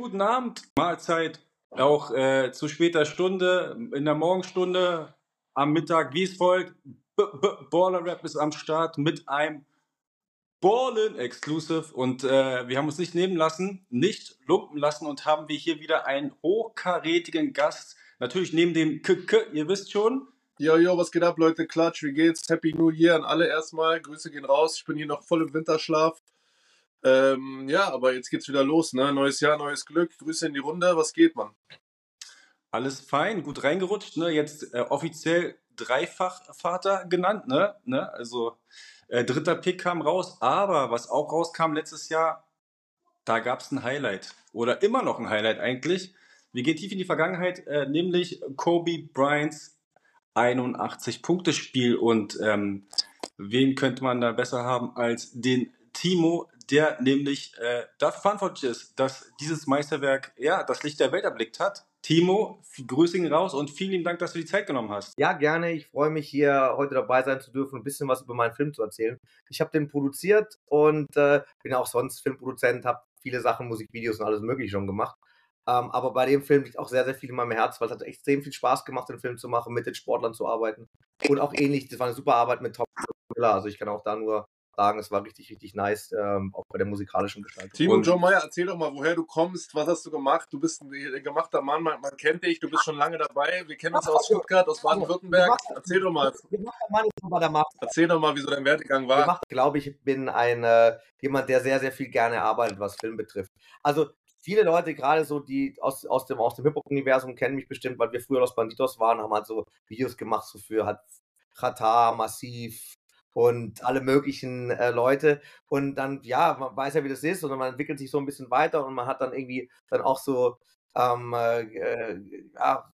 Guten Abend, Mahlzeit, auch äh, zu später Stunde, in der Morgenstunde, am Mittag, wie es folgt. B -B Baller Rap ist am Start mit einem Ballin Exclusive und äh, wir haben uns nicht nehmen lassen, nicht lumpen lassen und haben wir hier wieder einen hochkarätigen Gast. Natürlich neben dem K, -K ihr wisst schon. Yo, yo, was geht ab, Leute? Klatsch, wie geht's? Happy New Year an alle erstmal. Grüße gehen raus. Ich bin hier noch voll im Winterschlaf. Ähm, ja, aber jetzt geht's wieder los, ne? Neues Jahr, neues Glück. Grüße in die Runde. Was geht, Mann? Alles fein, gut reingerutscht, ne? Jetzt äh, offiziell Dreifachvater genannt, ne? ne? Also äh, dritter Pick kam raus, aber was auch rauskam letztes Jahr, da gab es ein Highlight. Oder immer noch ein Highlight eigentlich. Wir gehen tief in die Vergangenheit, äh, nämlich Kobe Bryants 81-Punkte-Spiel. Und ähm, wen könnte man da besser haben als den Timo, der nämlich äh, dafür verantwortlich ist, dass dieses Meisterwerk ja das Licht der Welt erblickt hat. Timo, Grüße ihn raus und vielen Dank, dass du die Zeit genommen hast. Ja, gerne. Ich freue mich hier heute dabei sein zu dürfen, ein bisschen was über meinen Film zu erzählen. Ich habe den produziert und äh, bin auch sonst Filmproduzent, habe viele Sachen, Musikvideos und alles Mögliche schon gemacht. Ähm, aber bei dem Film liegt auch sehr, sehr viel in meinem Herz, weil es hat extrem viel Spaß gemacht, den Film zu machen, mit den Sportlern zu arbeiten. Und auch ähnlich, das war eine super Arbeit mit Tom Miller. Also ich kann auch da nur sagen, es war richtig, richtig nice, ähm, auch bei der musikalischen Gestaltung. Timo und Joe Meyer, erzähl doch mal, woher du kommst, was hast du gemacht? Du bist ein gemachter Mann, man, man kennt dich, du bist schon lange dabei. Wir kennen uns aus Stuttgart, aus Baden-Württemberg. Erzähl doch mal. Erzähl doch mal, wie so dein Werdegang war. Ich glaube, ich bin ein äh, jemand, der sehr, sehr viel gerne arbeitet, was Film betrifft. Also viele Leute, gerade so, die aus, aus dem, aus dem Hip-Hop-Universum kennen mich bestimmt, weil wir früher Los Banditos waren, haben halt so Videos gemacht, so für halt Qatar, Massiv, und alle möglichen äh, Leute. Und dann, ja, man weiß ja, wie das ist und man entwickelt sich so ein bisschen weiter und man hat dann irgendwie dann auch so, ähm, äh, äh ja,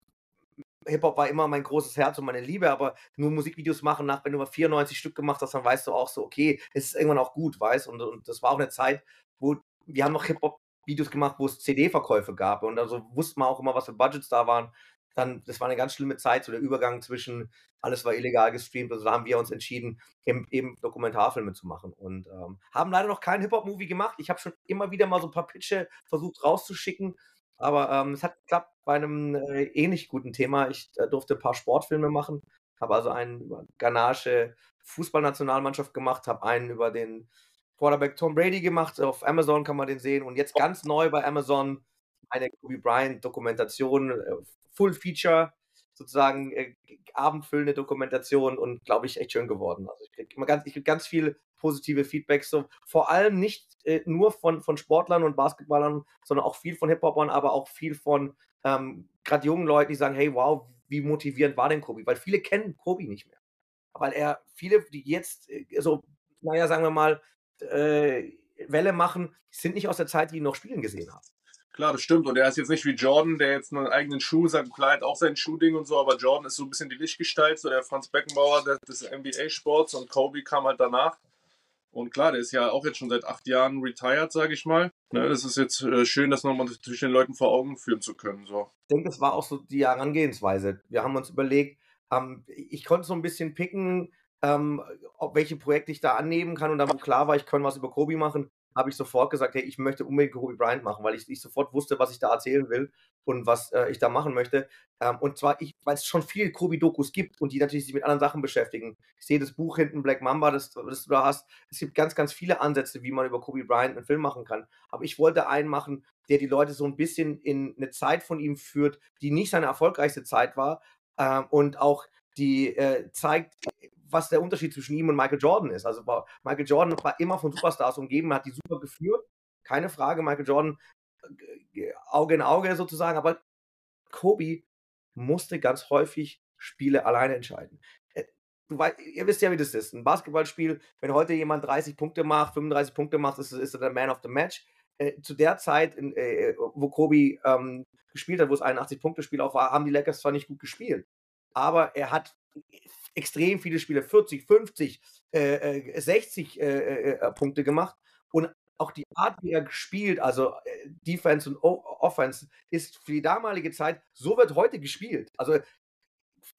Hip-Hop war immer mein großes Herz und meine Liebe, aber nur Musikvideos machen nach, wenn du mal 94 Stück gemacht hast, dann weißt du auch so, okay, es ist irgendwann auch gut, weißt und, und das war auch eine Zeit, wo wir haben noch Hip-Hop-Videos gemacht, wo es CD-Verkäufe gab. Und also wusste man auch immer, was für Budgets da waren dann, das war eine ganz schlimme Zeit, so der Übergang zwischen, alles war illegal gestreamt, also da haben wir uns entschieden, eben, eben Dokumentarfilme zu machen und ähm, haben leider noch keinen Hip-Hop-Movie gemacht. Ich habe schon immer wieder mal so ein paar Pitche versucht rauszuschicken, aber ähm, es hat geklappt bei einem äh, ähnlich guten Thema. Ich äh, durfte ein paar Sportfilme machen, habe also einen über Ganache Fußballnationalmannschaft gemacht, habe einen über den Quarterback Tom Brady gemacht, auf Amazon kann man den sehen und jetzt ganz neu bei Amazon eine Kobe Bryant Dokumentation, äh, Full Feature, sozusagen äh, abendfüllende Dokumentation und glaube ich echt schön geworden. Also ich kriege ganz, ich krieg ganz viel positive Feedbacks, so vor allem nicht äh, nur von, von Sportlern und Basketballern, sondern auch viel von Hip-Hopern, aber auch viel von ähm, gerade jungen Leuten, die sagen, hey, wow, wie motivierend war denn Kobe? Weil viele kennen Kobe nicht mehr. Weil er, viele, die jetzt äh, so, naja, sagen wir mal, äh, Welle machen, sind nicht aus der Zeit, die ihn noch spielen gesehen haben. Klar, das stimmt. Und er ist jetzt nicht wie Jordan, der jetzt einen eigenen Schuh, sagt, klar, hat auch sein Schuhding und so, aber Jordan ist so ein bisschen die Lichtgestalt, so der Franz Beckenbauer des NBA-Sports und Kobe kam halt danach. Und klar, der ist ja auch jetzt schon seit acht Jahren retired, sage ich mal. Ne, das ist jetzt äh, schön, das nochmal zwischen den Leuten vor Augen führen zu können. So. Ich denke, das war auch so die Herangehensweise. Wir haben uns überlegt, ähm, ich konnte so ein bisschen picken, ähm, ob welche Projekte ich da annehmen kann. Und dann klar war, ich kann was über Kobe machen, habe ich sofort gesagt, hey, ich möchte unbedingt Kobe Bryant machen, weil ich, ich sofort wusste, was ich da erzählen will und was äh, ich da machen möchte. Ähm, und zwar, weil es schon viele Kobe-Dokus gibt und die natürlich sich mit anderen Sachen beschäftigen. Ich sehe das Buch hinten, Black Mamba, das, das du da hast. Es gibt ganz, ganz viele Ansätze, wie man über Kobe Bryant einen Film machen kann. Aber ich wollte einen machen, der die Leute so ein bisschen in eine Zeit von ihm führt, die nicht seine erfolgreichste Zeit war äh, und auch die äh, zeigt, was der Unterschied zwischen ihm und Michael Jordan ist. Also Michael Jordan war immer von Superstars umgeben, hat die super geführt, keine Frage. Michael Jordan äh, Auge in Auge sozusagen, aber Kobe musste ganz häufig Spiele alleine entscheiden. Äh, weißt, ihr wisst ja, wie das ist. Ein Basketballspiel, wenn heute jemand 30 Punkte macht, 35 Punkte macht, ist, ist er der Man of the Match. Äh, zu der Zeit, in, äh, wo Kobe ähm, gespielt hat, wo es 81-Punkte-Spiel auch war, haben die Lakers zwar nicht gut gespielt, aber er hat extrem viele Spiele, 40, 50, äh, 60 äh, äh, äh, Punkte gemacht. Und auch die Art, wie er gespielt, also äh, Defense und o Offense, ist für die damalige Zeit, so wird heute gespielt. Also,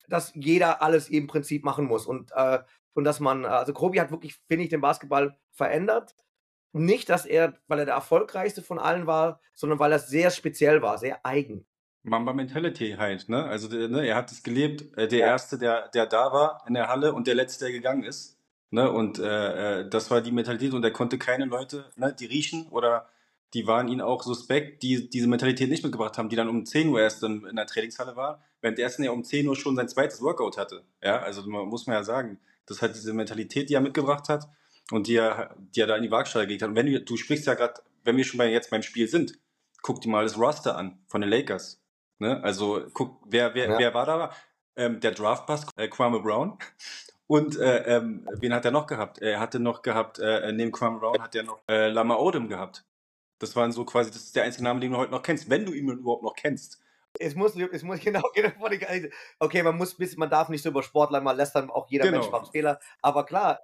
dass jeder alles im Prinzip machen muss. Und, äh, und dass man, also Kobe hat wirklich, finde ich, den Basketball verändert. nicht, dass er, weil er der erfolgreichste von allen war, sondern weil er sehr speziell war, sehr eigen. Mamba Mentality halt, ne? Also ne, er hat es gelebt, äh, der ja. Erste, der, der da war in der Halle und der Letzte, der gegangen ist. Ne? Und äh, äh, das war die Mentalität und er konnte keine Leute, ne, die riechen oder die waren ihm auch suspekt, die diese Mentalität nicht mitgebracht haben, die dann um 10 Uhr erst in, in der Trainingshalle war, während der ersten ja um 10 Uhr schon sein zweites Workout hatte. Ja, also muss man ja sagen, das hat diese Mentalität, die er mitgebracht hat und die er, die er da in die Waagschale gelegt hat. Und wenn du, du sprichst ja gerade, wenn wir schon bei, jetzt beim Spiel sind, guck dir mal das Roster an von den Lakers. Ne? Also guck, wer, wer, ja. wer war da? Ähm, der Draftpass, äh, Kwame Brown. Und äh, ähm, wen hat er noch gehabt? Er hatte noch gehabt, äh, neben Kwame Brown hat er noch äh, Lama Odom gehabt. Das waren so quasi, das ist der einzige Name, den du heute noch kennst, wenn du ihn überhaupt noch kennst. Es muss, es muss genau, genau okay, man muss man darf nicht so über Sportler mal lästern, auch jeder genau. Mensch macht Fehler. Aber klar,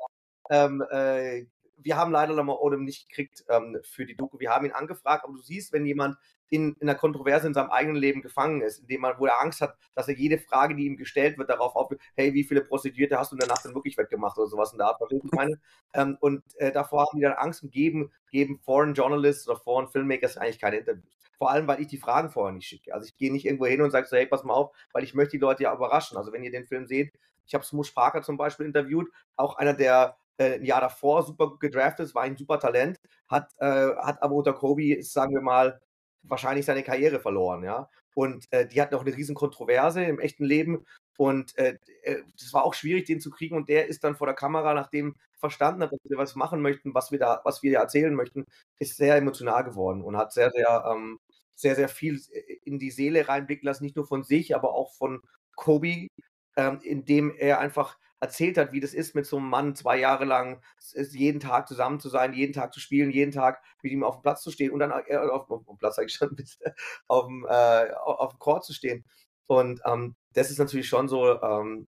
ähm, äh, wir haben leider Lama Odom nicht gekriegt ähm, für die Doku. Wir haben ihn angefragt, aber du siehst, wenn jemand in, in einer Kontroverse in seinem eigenen Leben gefangen ist, indem man, wo er Angst hat, dass er jede Frage, die ihm gestellt wird, darauf auf, hey, wie viele Prostituierte hast du in der Nacht denn wirklich weggemacht oder sowas in der Art, was ich? Ähm, und äh, davor haben die dann Angst und geben, geben Foreign Journalists oder Foreign Filmmakers eigentlich keine Interviews. Vor allem, weil ich die Fragen vorher nicht schicke. Also ich gehe nicht irgendwo hin und sage so, hey, pass mal auf, weil ich möchte die Leute ja überraschen. Also wenn ihr den Film seht, ich habe Smush Parker zum Beispiel interviewt, auch einer der äh, ein Jahr davor super gedraftet ist, war ein super Talent, hat, äh, hat aber unter Kobe, sagen wir mal, wahrscheinlich seine Karriere verloren, ja. Und äh, die hatten auch eine riesen Kontroverse im echten Leben. Und äh, äh das war auch schwierig, den zu kriegen. Und der ist dann vor der Kamera, nachdem verstanden hat, dass wir was machen möchten, was wir da, was wir erzählen möchten, ist sehr emotional geworden und hat sehr, sehr, ähm, sehr, sehr viel in die Seele reinblicken lassen, nicht nur von sich, aber auch von Kobe, ähm, indem er einfach erzählt hat, wie das ist, mit so einem Mann zwei Jahre lang jeden Tag zusammen zu sein, jeden Tag zu spielen, jeden Tag mit ihm auf dem Platz zu stehen und dann äh, auf, auf, dem Platz sage ich schon, auf dem, äh, auf dem Court zu stehen. Und ähm, das ist natürlich schon so, ähm,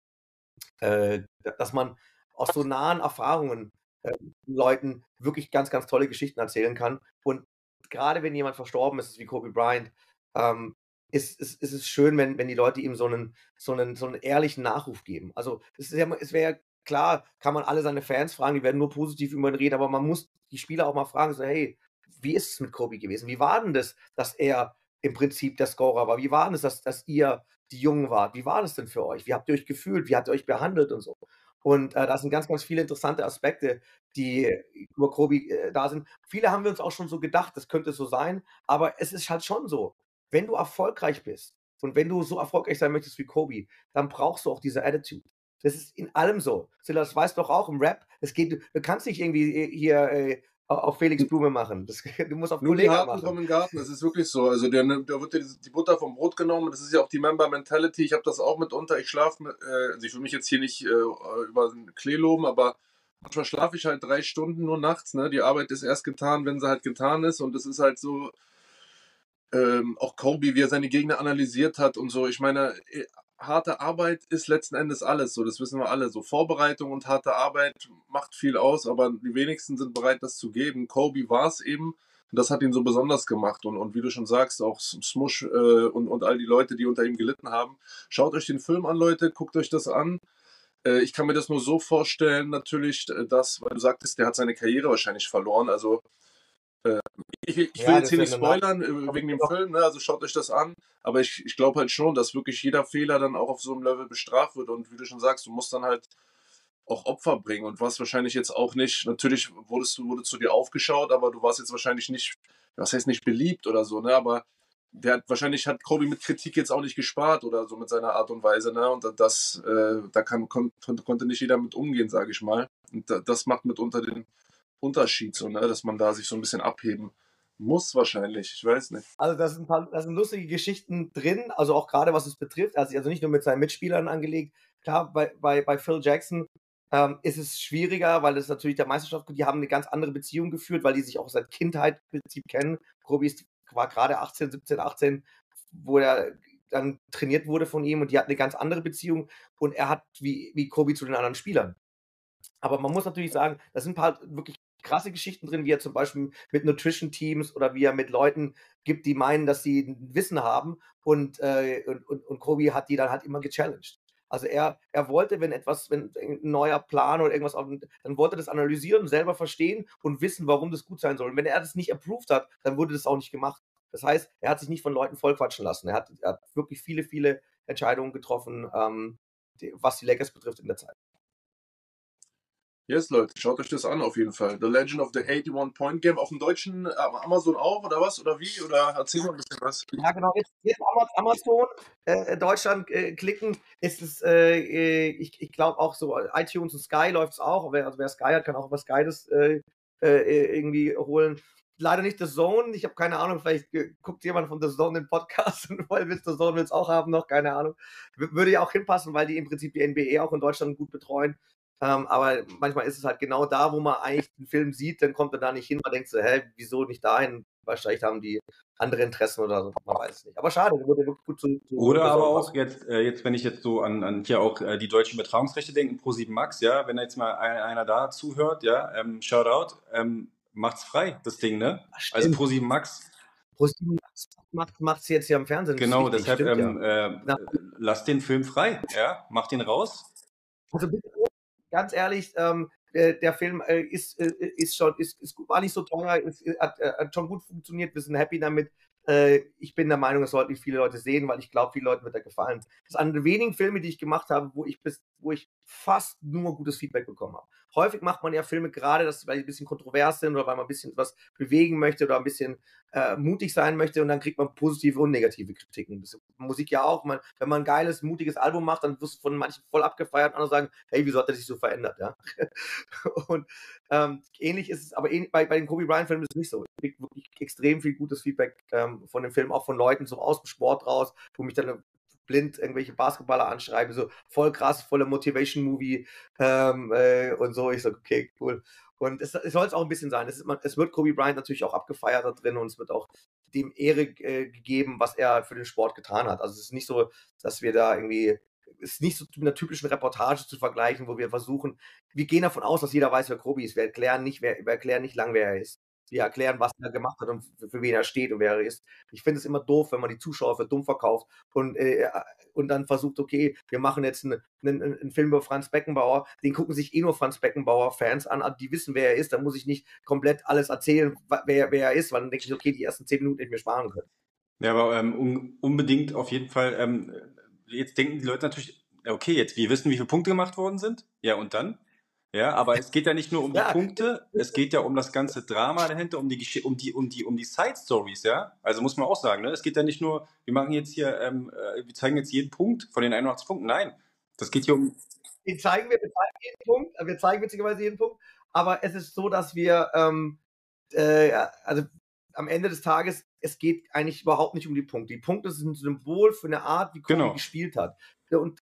äh, dass man aus so nahen Erfahrungen äh, Leuten wirklich ganz, ganz tolle Geschichten erzählen kann. Und gerade wenn jemand verstorben ist, wie Kobe Bryant, ähm, ist, ist, ist es schön, wenn, wenn die Leute ihm so einen, so, einen, so einen ehrlichen Nachruf geben. Also es, ja, es wäre klar, kann man alle seine Fans fragen, die werden nur positiv über ihn reden, aber man muss die Spieler auch mal fragen, so, hey, wie ist es mit Kobe gewesen? Wie war denn das, dass er im Prinzip der Scorer war? Wie war denn das, dass, ihr die Jungen wart? Wie war das denn für euch? Wie habt ihr euch gefühlt? Wie habt ihr euch behandelt und so? Und äh, da sind ganz, ganz viele interessante Aspekte, die über Kobe äh, da sind. Viele haben wir uns auch schon so gedacht, das könnte so sein, aber es ist halt schon so wenn du erfolgreich bist und wenn du so erfolgreich sein möchtest wie Kobe, dann brauchst du auch diese Attitude. Das ist in allem so. Silas weiß doch auch im Rap, es geht, du kannst nicht irgendwie äh, hier äh, auf Felix. Blume machen. Das, du musst auf Nur Kollegen machen. kommen im Garten, das ist wirklich so. Also da wird die Butter vom Brot genommen, das ist ja auch die Member Mentality. Ich habe das auch mitunter. Ich schlafe, äh, also ich will mich jetzt hier nicht äh, über den Klee loben, aber manchmal schlafe ich halt drei Stunden nur nachts. Ne? Die Arbeit ist erst getan, wenn sie halt getan ist und es ist halt so, ähm, auch Kobe, wie er seine Gegner analysiert hat und so. Ich meine, äh, harte Arbeit ist letzten Endes alles, so das wissen wir alle. So Vorbereitung und harte Arbeit macht viel aus, aber die wenigsten sind bereit, das zu geben. Kobe war es eben. Und das hat ihn so besonders gemacht. Und, und wie du schon sagst, auch Smush äh, und, und all die Leute, die unter ihm gelitten haben. Schaut euch den Film an, Leute, guckt euch das an. Äh, ich kann mir das nur so vorstellen, natürlich, dass, weil du sagtest, der hat seine Karriere wahrscheinlich verloren. Also äh, ich, ich, will ja, jetzt hier nicht spoilern äh, wegen dem Film, ne? also schaut euch das an. Aber ich, ich glaube halt schon, dass wirklich jeder Fehler dann auch auf so einem Level bestraft wird. Und wie du schon sagst, du musst dann halt auch Opfer bringen. Und was wahrscheinlich jetzt auch nicht, natürlich wurdest du, wurde zu dir aufgeschaut, aber du warst jetzt wahrscheinlich nicht, was heißt nicht beliebt oder so, ne? Aber der hat wahrscheinlich hat Kobe mit Kritik jetzt auch nicht gespart oder so mit seiner Art und Weise, ne? Und das, äh, da kann, kon, konnte nicht jeder mit umgehen, sage ich mal. Und das macht mitunter den, Unterschied, so, ne? dass man da sich so ein bisschen abheben muss wahrscheinlich, ich weiß nicht. Also da sind, sind lustige Geschichten drin, also auch gerade was es betrifft, hat sich also nicht nur mit seinen Mitspielern angelegt, klar, bei, bei, bei Phil Jackson ähm, ist es schwieriger, weil es natürlich der Meisterschaft, die haben eine ganz andere Beziehung geführt, weil die sich auch seit Kindheit im Prinzip kennen. Kobe war gerade 18, 17, 18, wo er dann trainiert wurde von ihm und die hatten eine ganz andere Beziehung und er hat wie, wie Kobe zu den anderen Spielern. Aber man muss natürlich sagen, da sind ein paar wirklich krasse Geschichten drin, wie er zum Beispiel mit Nutrition-Teams oder wie er mit Leuten gibt, die meinen, dass sie Wissen haben und, äh, und, und, und Kobe hat die dann halt immer gechallenged. Also er, er wollte, wenn etwas, wenn ein neuer Plan oder irgendwas, dann wollte das analysieren, selber verstehen und wissen, warum das gut sein soll. Und wenn er das nicht approved hat, dann wurde das auch nicht gemacht. Das heißt, er hat sich nicht von Leuten vollquatschen lassen. Er hat, er hat wirklich viele, viele Entscheidungen getroffen, ähm, die, was die Lakers betrifft in der Zeit. Yes, Leute, schaut euch das an auf jeden Fall. The Legend of the 81 Point Game auf dem deutschen äh, Amazon auch oder was? Oder wie? Oder erzähl mal ein bisschen was. Ja, genau. Jetzt, jetzt Amazon äh, Deutschland äh, klicken. Ist es, äh, äh ich, ich glaube auch so, iTunes und Sky läuft es auch. Wer, also wer Sky hat, kann auch über Sky das äh, irgendwie holen. Leider nicht The Zone. Ich habe keine Ahnung, vielleicht guckt jemand von The Zone den Podcast und weil The Zone will es auch haben, noch keine Ahnung. Würde ja auch hinpassen, weil die im Prinzip die NBA auch in Deutschland gut betreuen. Ähm, aber manchmal ist es halt genau da, wo man eigentlich den Film sieht, dann kommt er da nicht hin. Man denkt so, hä, wieso nicht dahin? Wahrscheinlich haben die andere Interessen oder so. Man weiß es nicht. Aber schade, wurde wirklich gut zu. zu oder aber auch jetzt, äh, jetzt, wenn ich jetzt so an, an hier auch äh, die deutschen Übertragungsrechte denke, Pro7 Max, ja, wenn jetzt mal ein, einer da zuhört, ja, ähm, Shoutout, ähm, macht's frei, das Ding, ne? Ach, also Pro7 Max. Pro7 Max macht es jetzt hier am Fernsehen. Genau, deshalb stimmt, ähm, ja. äh, lass den Film frei, ja, mach den raus. Also bitte ganz ehrlich, ähm, der, Film äh, ist, äh, ist schon, ist, ist, war nicht so teuer, ist, hat, äh, hat, schon gut funktioniert, wir sind happy damit. Äh, ich bin der Meinung, es sollten viele Leute sehen, weil ich glaube, vielen Leuten wird er gefallen. Das ist einer der wenigen Filme, die ich gemacht habe, wo ich bis, wo ich fast nur gutes Feedback bekommen habe. Häufig macht man ja Filme gerade, dass weil die ein bisschen kontrovers sind oder weil man ein bisschen was bewegen möchte oder ein bisschen äh, mutig sein möchte und dann kriegt man positive und negative Kritiken. Musik ja auch. Man, wenn man ein geiles, mutiges Album macht, dann wirst du von manchen voll abgefeiert und andere sagen, hey, wieso hat er sich so verändert? Ja? und ähm, ähnlich ist es, aber ähnlich, bei, bei den Kobe Bryant-Filmen ist es nicht so. Ich kriege wirklich extrem viel gutes Feedback ähm, von dem Film, auch von Leuten so aus dem Sport raus, wo mich dann blind irgendwelche Basketballer anschreiben, so voll krass, voller Motivation-Movie ähm, äh, und so. Ich sage, okay, cool. Und es, es soll es auch ein bisschen sein. Es, ist, es, wird Kobe Bryant natürlich auch abgefeiert da drin und es wird auch dem Ehre äh, gegeben, was er für den Sport getan hat. Also es ist nicht so, dass wir da irgendwie es ist nicht so mit einer typischen Reportage zu vergleichen, wo wir versuchen, wir gehen davon aus, dass jeder weiß, wer Kobe ist. Wir erklären nicht, wer, wir erklären nicht lang, wer er ist die erklären, was er gemacht hat und für, für wen er steht und wer er ist. Ich finde es immer doof, wenn man die Zuschauer für dumm verkauft und, äh, und dann versucht, okay, wir machen jetzt einen, einen, einen, Film über Franz Beckenbauer, den gucken sich eh nur Franz Beckenbauer-Fans an, die wissen, wer er ist, dann muss ich nicht komplett alles erzählen, wer, wer er ist, weil dann denke ich, okay, die ersten zehn Minuten hätte ich mir sparen können. Ja, aber ähm, un unbedingt auf jeden Fall, ähm, jetzt denken die Leute natürlich, okay, jetzt wir wissen, wie viele Punkte gemacht worden sind. Ja, und dann? Ja, aber es geht ja nicht nur um die ja. Punkte, es geht ja um das ganze Drama dahinter, um die um die um die um die Side Stories, ja. Also muss man auch sagen, ne? Es geht ja nicht nur, wir machen jetzt hier, ähm, äh, wir zeigen jetzt jeden Punkt von den 81 Punkten. Nein, das geht hier um. Den zeigen wir, wir zeigen jeden Punkt, wir zeigen witzigerweise jeden Punkt, aber es ist so, dass wir, ähm, äh, also am Ende des Tages, es geht eigentlich überhaupt nicht um die Punkte. Die Punkte sind ein Symbol für eine Art, wie Kobe genau. gespielt hat. Und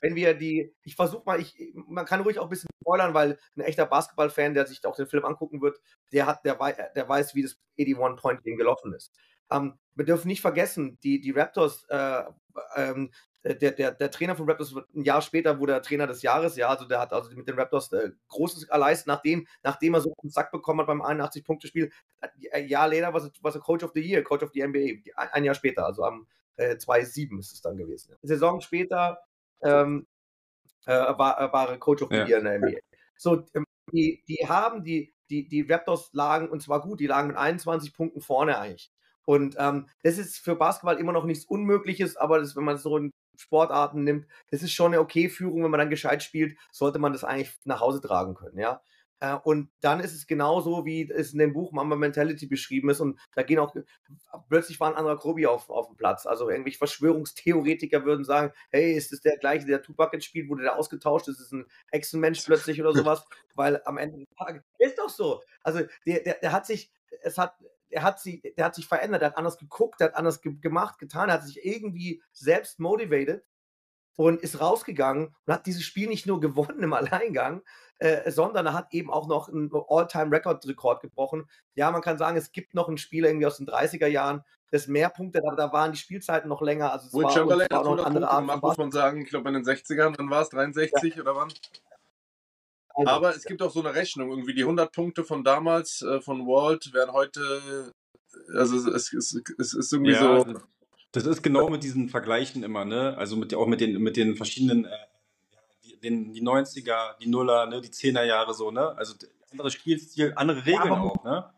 wenn wir die, ich versuche mal, ich, man kann ruhig auch ein bisschen spoilern, weil ein echter Basketballfan, der sich auch den Film angucken wird, der hat, der, der weiß, wie das 81 Point Game gelaufen ist. Ähm, wir dürfen nicht vergessen, die, die Raptors, äh, ähm, der, der, der Trainer von Raptors, ein Jahr später wurde er Trainer des Jahres, ja, also der hat also mit den Raptors äh, Großes erleistet, nachdem, nachdem er so einen Sack bekommen hat beim 81-Punkte-Spiel. Ein Jahr later war er Coach of the Year, Coach of the NBA, ein Jahr später, also am äh, 2-7 ist es dann gewesen. Saison später ähm, äh, war, äh, war Coach of the. Year in der NBA. So, ähm, die, die haben, die, die, die Raptors lagen, und zwar gut, die lagen mit 21 Punkten vorne eigentlich. Und ähm, das ist für Basketball immer noch nichts Unmögliches, aber das, wenn man so in Sportarten nimmt, das ist schon eine okay Führung, wenn man dann gescheit spielt, sollte man das eigentlich nach Hause tragen können, ja. Äh, und dann ist es genauso, wie es in dem Buch Mamba Mentality beschrieben ist. Und da gehen auch, plötzlich war ein anderer Grobi auf, auf dem Platz. Also irgendwelche Verschwörungstheoretiker würden sagen, hey, ist das der gleiche, der Tupac jetzt spielt, wurde der ausgetauscht, ist es ein Echsenmensch plötzlich oder sowas? Weil am Ende des Tages, ist doch so. Also der, der, der hat sich, es hat, er hat, sie, der hat sich verändert, er hat anders geguckt, er hat anders ge gemacht, getan, er hat sich irgendwie selbst motivated und ist rausgegangen und hat dieses Spiel nicht nur gewonnen im Alleingang, äh, sondern er hat eben auch noch einen All-Time-Record-Rekord gebrochen. Ja, man kann sagen, es gibt noch einen Spieler irgendwie aus den 30er Jahren, das mehr Punkte, aber da waren die Spielzeiten noch länger. Also es Will war, Chamberlain war noch eine andere Art gemacht, muss man sagen. Ich glaube in den 60ern, dann war es 63 ja. oder wann? Also, aber es gibt auch so eine Rechnung, irgendwie die 100 Punkte von damals äh, von Walt werden heute, also es, es, es, es ist irgendwie ja, so Das ist genau mit diesen Vergleichen immer, ne? Also mit, auch mit den, mit den verschiedenen, äh, den, die 90er, die Nuller, ne? die 10er Jahre so, ne? Also anderer Spielstil, andere Regeln ja, auch, ne?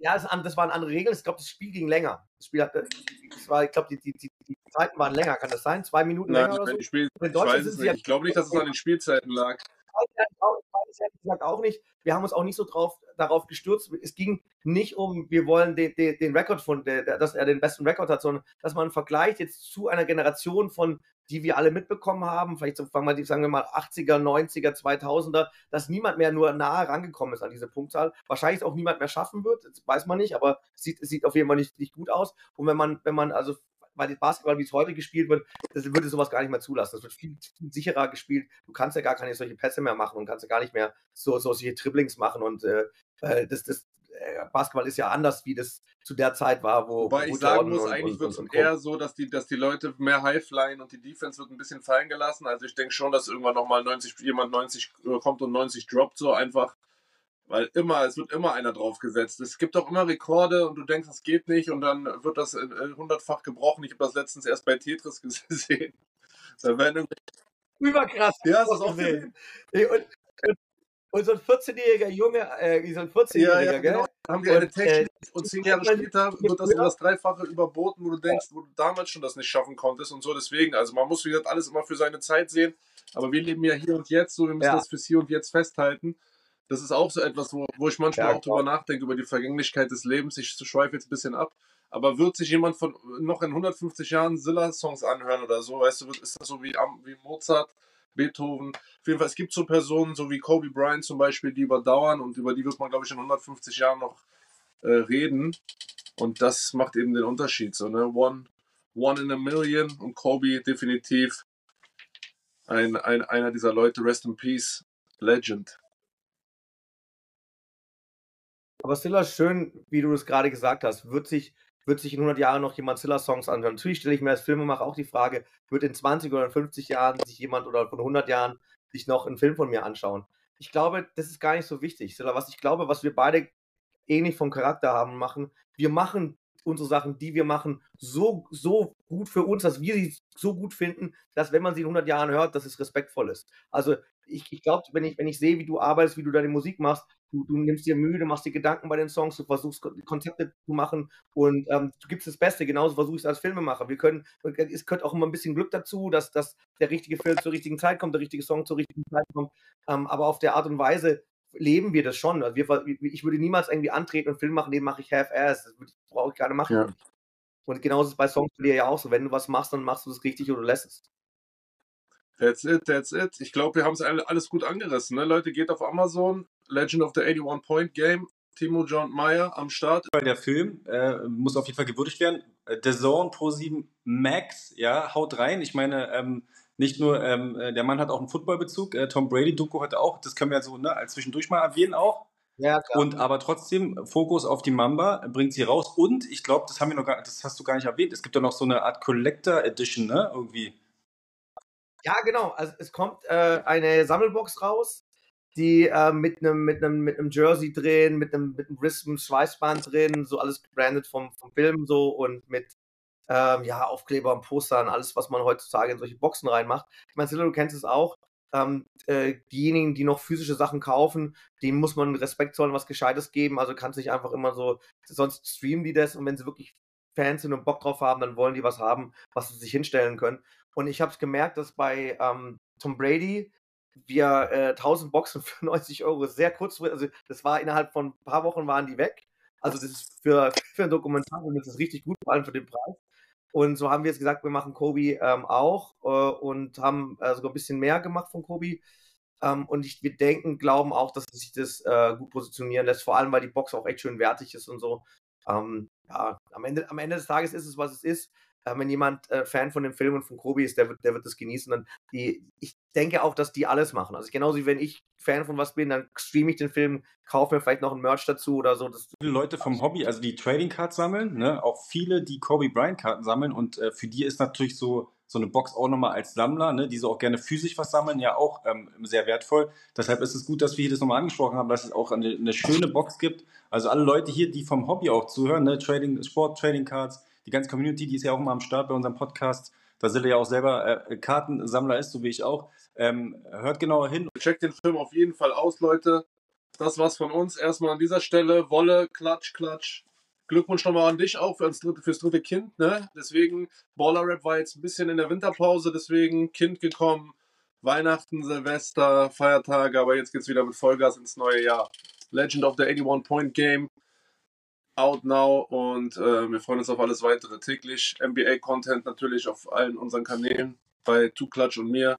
Ja, das, waren andere Regeln. Ich glaube, das Spiel ging länger. Das Spiel hat, das war, ich glaube, die, die, die, die, Zeiten waren länger. Kann das sein? Zwei Minuten Nein, länger oder so? Spiel, ich, weiß es nicht. ich glaube nicht, dass es an den Spielzeiten lag. Ich ehrlich gesagt auch nicht. Wir haben uns auch nicht so drauf, darauf gestürzt. Es ging nicht um, wir wollen den, den, den Rekord von, der, dass er den besten Rekord hat, sondern dass man vergleicht jetzt zu einer Generation von die wir alle mitbekommen haben, vielleicht so, sagen wir mal 80er, 90er, 2000er, dass niemand mehr nur nahe rangekommen ist an diese Punktzahl. Wahrscheinlich auch niemand mehr schaffen wird, das weiß man nicht, aber es sieht, sieht auf jeden Fall nicht, nicht gut aus. Und wenn man, wenn man also weil Basketball, wie es heute gespielt wird, das würde sowas gar nicht mehr zulassen. Das wird viel, viel, sicherer gespielt. Du kannst ja gar keine solche Pässe mehr machen und kannst ja gar nicht mehr so, so solche Dribblings machen und äh, äh das, das, Basketball ist ja anders, wie das zu der Zeit war, wo. Wobei wo ich sagen muss, und, eigentlich wird es eher so, dass die, dass die Leute mehr Highflyen und die Defense wird ein bisschen fallen gelassen. Also ich denke schon, dass irgendwann nochmal 90, jemand 90 äh, kommt und 90 droppt, so einfach. Weil immer, es wird immer einer draufgesetzt. Es gibt auch immer Rekorde und du denkst, das geht nicht und dann wird das hundertfach gebrochen. Ich habe das letztens erst bei Tetris gesehen. Da werden Überkrass. Ja, das ist auch gesehen. Und, und so ein 14-jähriger Junge, äh, so ein 14-jähriger, ja, ja, genau. Haben wir eine Technik äh, und zehn Jahre später wird das um das Dreifache überboten, wo du denkst, wo du damals schon das nicht schaffen konntest und so. Deswegen, also man muss, wie gesagt, alles immer für seine Zeit sehen. Aber wir leben ja hier und jetzt, so wir müssen ja. das fürs Hier und Jetzt festhalten. Das ist auch so etwas, wo, wo ich manchmal ja, auch drüber nachdenke, über die Vergänglichkeit des Lebens. Ich schweife jetzt ein bisschen ab. Aber wird sich jemand von noch in 150 Jahren Silla-Songs anhören oder so? Weißt du, ist das so wie, wie Mozart? Beethoven. Auf jeden Fall, es gibt so Personen, so wie Kobe Bryant zum Beispiel, die überdauern und über die wird man, glaube ich, in 150 Jahren noch äh, reden. Und das macht eben den Unterschied. So, ne? One, one in a million und Kobe definitiv ein, ein, einer dieser Leute, Rest in Peace, Legend. Aber Stiller, schön, wie du es gerade gesagt hast, wird sich wird sich in 100 Jahren noch jemand Zilla-Songs anhören? Natürlich stelle ich mir als Filmemacher auch die Frage, wird in 20 oder 50 Jahren sich jemand oder von 100 Jahren sich noch einen Film von mir anschauen? Ich glaube, das ist gar nicht so wichtig. Sondern was ich glaube, was wir beide ähnlich vom Charakter haben, machen, wir machen unsere Sachen, die wir machen, so, so gut für uns, dass wir sie so gut finden, dass wenn man sie in 100 Jahren hört, dass es respektvoll ist. Also ich, ich glaube, wenn ich, wenn ich sehe, wie du arbeitest, wie du deine Musik machst, du, du nimmst dir Mühe, du machst dir Gedanken bei den Songs, du versuchst Konzepte zu machen und ähm, du gibst das Beste. Genauso versuche ich es als Filmemacher. Wir können, es gehört auch immer ein bisschen Glück dazu, dass, dass der richtige Film zur richtigen Zeit kommt, der richtige Song zur richtigen Zeit kommt. Ähm, aber auf der Art und Weise leben wir das schon. Also wir, ich würde niemals irgendwie antreten und Film machen, den mache ich half-ass. Das brauche ich gerne machen. Ja. Und genauso ist es bei Songs von dir ja auch so. Wenn du was machst, dann machst du das richtig oder lässt es. That's it, that's it. Ich glaube, wir haben es alles gut angerissen. Ne? Leute, geht auf Amazon, Legend of the 81 Point Game, Timo John Meyer am Start. Der Film äh, muss auf jeden Fall gewürdigt werden. Äh, The Zone Pro 7 Max, ja, haut rein. Ich meine, ähm, nicht nur, ähm, äh, der Mann hat auch einen Footballbezug. Äh, Tom Brady Doku heute auch. Das können wir so ne, als zwischendurch mal erwähnen auch. Ja, klar. Und aber trotzdem Fokus auf die Mamba bringt sie raus. Und ich glaube, das haben wir noch gar, das hast du gar nicht erwähnt. Es gibt ja noch so eine Art Collector Edition, ne? Irgendwie. Ja, genau. Also es kommt äh, eine Sammelbox raus, die äh, mit einem mit mit Jersey drin, mit einem mit einem Schweißband drin, so alles gebrandet vom, vom Film so und mit ähm, ja Aufkleber und Postern, alles was man heutzutage in solche Boxen reinmacht. Ich meine, du kennst es auch. Ähm, äh, diejenigen, die noch physische Sachen kaufen, denen muss man Respekt zollen, was Gescheites geben. Also kannst nicht einfach immer so, sonst streamen die das und wenn sie wirklich Fans sind und Bock drauf haben, dann wollen die was haben, was sie sich hinstellen können. Und ich habe es gemerkt, dass bei ähm, Tom Brady wir äh, 1000 Boxen für 90 Euro sehr kurz, also das war innerhalb von ein paar Wochen waren die weg. Also das ist für, für ein Dokumentarfilm das ist richtig gut, vor allem für den Preis. Und so haben wir jetzt gesagt, wir machen Kobe ähm, auch äh, und haben äh, sogar ein bisschen mehr gemacht von Kobe. Ähm, und ich, wir denken, glauben auch, dass sich das äh, gut positionieren lässt, vor allem weil die Box auch echt schön wertig ist und so. Ähm, ja, am Ende, am Ende des Tages ist es, was es ist. Äh, wenn jemand äh, Fan von dem Film und von Kobe ist, der wird, der wird das genießen. Und die, ich denke auch, dass die alles machen. Also genauso wie wenn ich Fan von was bin, dann streame ich den Film, kaufe mir vielleicht noch ein Merch dazu oder so. Viele Leute vom Hobby, also die Trading Cards sammeln, ne? auch viele, die Kobe Bryant Karten sammeln und äh, für die ist natürlich so so eine Box auch nochmal als Sammler, ne, die so auch gerne physisch was sammeln, ja auch ähm, sehr wertvoll. Deshalb ist es gut, dass wir hier das nochmal angesprochen haben, dass es auch eine, eine, schöne Box gibt. Also alle Leute hier, die vom Hobby auch zuhören, ne, Trading, Sport, Trading Cards, die ganze Community, die ist ja auch immer am Start bei unserem Podcast. Da Sille ja auch selber äh, Kartensammler ist, so wie ich auch. Ähm, hört genauer hin. Checkt den Film auf jeden Fall aus, Leute. Das war's von uns. Erstmal an dieser Stelle. Wolle, Klatsch, Klatsch. Glückwunsch nochmal an dich auch fürs dritte, fürs dritte Kind. Ne? Deswegen, Baller Rap war jetzt ein bisschen in der Winterpause, deswegen Kind gekommen. Weihnachten, Silvester, Feiertage, aber jetzt geht's wieder mit Vollgas ins neue Jahr. Legend of the 81 Point Game out now und äh, wir freuen uns auf alles weitere täglich. NBA-Content natürlich auf allen unseren Kanälen bei Two Clutch und mir.